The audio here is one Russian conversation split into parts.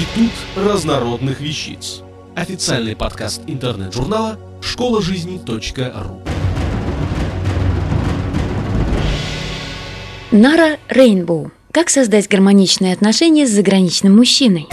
Институт разнородных вещиц. Официальный подкаст интернет-журнала школа жизни.ру. Нара Рейнбоу. Как создать гармоничные отношения с заграничным мужчиной?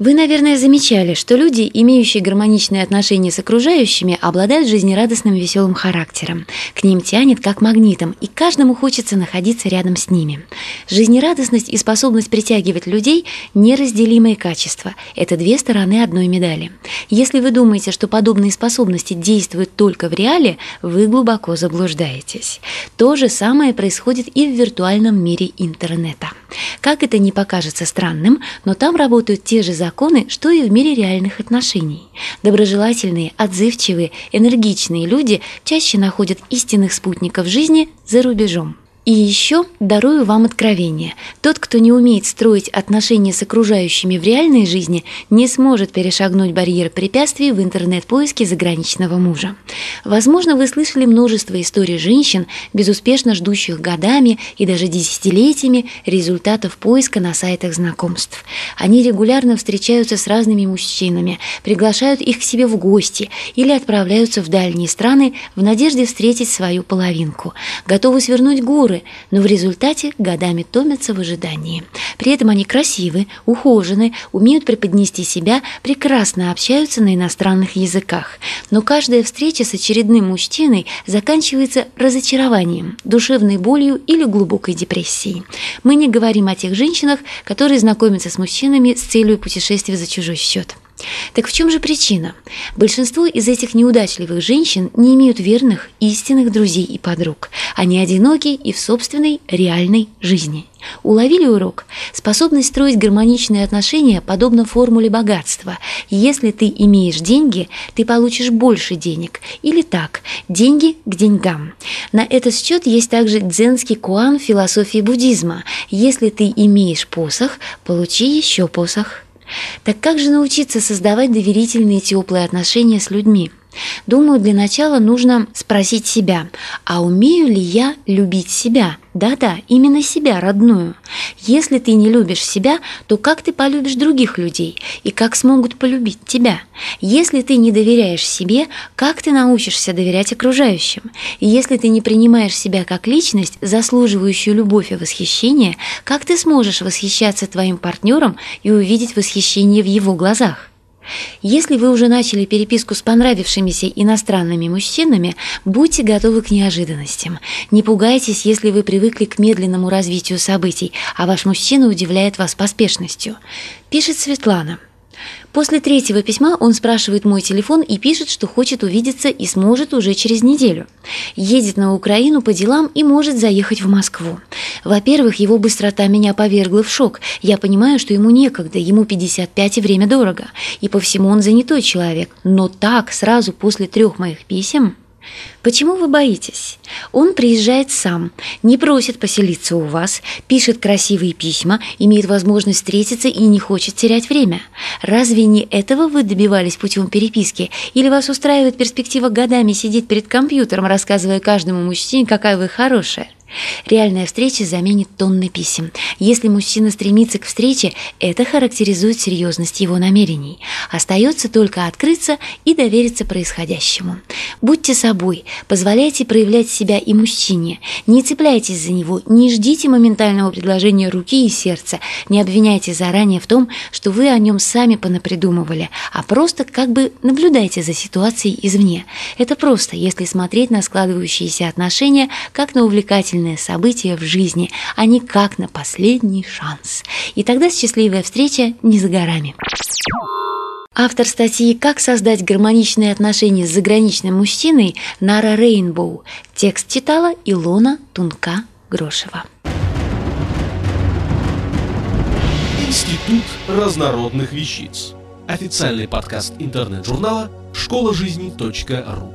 Вы, наверное, замечали, что люди, имеющие гармоничные отношения с окружающими, обладают жизнерадостным веселым характером. К ним тянет как магнитом, и каждому хочется находиться рядом с ними. Жизнерадостность и способность притягивать людей – неразделимые качества. Это две стороны одной медали. Если вы думаете, что подобные способности действуют только в реале, вы глубоко заблуждаетесь. То же самое происходит и в виртуальном мире интернета. Как это не покажется странным, но там работают те же законы, что и в мире реальных отношений. Доброжелательные, отзывчивые, энергичные люди чаще находят истинных спутников жизни за рубежом. И еще дарую вам откровение. Тот, кто не умеет строить отношения с окружающими в реальной жизни, не сможет перешагнуть барьер препятствий в интернет-поиске заграничного мужа. Возможно, вы слышали множество историй женщин, безуспешно ждущих годами и даже десятилетиями результатов поиска на сайтах знакомств. Они регулярно встречаются с разными мужчинами, приглашают их к себе в гости или отправляются в дальние страны в надежде встретить свою половинку. Готовы свернуть горы, фигуры, но в результате годами томятся в ожидании. При этом они красивы, ухожены, умеют преподнести себя, прекрасно общаются на иностранных языках. Но каждая встреча с очередным мужчиной заканчивается разочарованием, душевной болью или глубокой депрессией. Мы не говорим о тех женщинах, которые знакомятся с мужчинами с целью путешествия за чужой счет. Так в чем же причина? Большинство из этих неудачливых женщин не имеют верных, истинных друзей и подруг. Они одиноки и в собственной реальной жизни. Уловили урок? Способность строить гармоничные отношения подобна формуле богатства. Если ты имеешь деньги, ты получишь больше денег. Или так, деньги к деньгам. На этот счет есть также дзенский куан философии буддизма. Если ты имеешь посох, получи еще посох. Так как же научиться создавать доверительные теплые отношения с людьми? Думаю, для начала нужно спросить себя, а умею ли я любить себя? Да-да, именно себя, родную. Если ты не любишь себя, то как ты полюбишь других людей и как смогут полюбить тебя? Если ты не доверяешь себе, как ты научишься доверять окружающим? И если ты не принимаешь себя как личность, заслуживающую любовь и восхищение, как ты сможешь восхищаться твоим партнером и увидеть восхищение в его глазах? Если вы уже начали переписку с понравившимися иностранными мужчинами, будьте готовы к неожиданностям. Не пугайтесь, если вы привыкли к медленному развитию событий, а ваш мужчина удивляет вас поспешностью. Пишет Светлана – После третьего письма он спрашивает мой телефон и пишет, что хочет увидеться и сможет уже через неделю. Едет на Украину по делам и может заехать в Москву. Во-первых, его быстрота меня повергла в шок. Я понимаю, что ему некогда, ему 55 и время дорого. И по всему он занятой человек. Но так, сразу после трех моих писем... Почему вы боитесь? Он приезжает сам, не просит поселиться у вас, пишет красивые письма, имеет возможность встретиться и не хочет терять время. Разве не этого вы добивались путем переписки? Или вас устраивает перспектива годами сидеть перед компьютером, рассказывая каждому мужчине, какая вы хорошая? Реальная встреча заменит тонны писем. Если мужчина стремится к встрече, это характеризует серьезность его намерений. Остается только открыться и довериться происходящему. Будьте собой, позволяйте проявлять себя и мужчине. Не цепляйтесь за него, не ждите моментального предложения руки и сердца, не обвиняйте заранее в том, что вы о нем сами понапридумывали, а просто как бы наблюдайте за ситуацией извне. Это просто, если смотреть на складывающиеся отношения как на увлекательные обязательное событие в жизни, а не как на последний шанс. И тогда счастливая встреча не за горами. Автор статьи «Как создать гармоничные отношения с заграничным мужчиной» Нара Рейнбоу. Текст читала Илона Тунка-Грошева. Институт разнородных вещиц. Официальный подкаст интернет-журнала школа жизни.ру.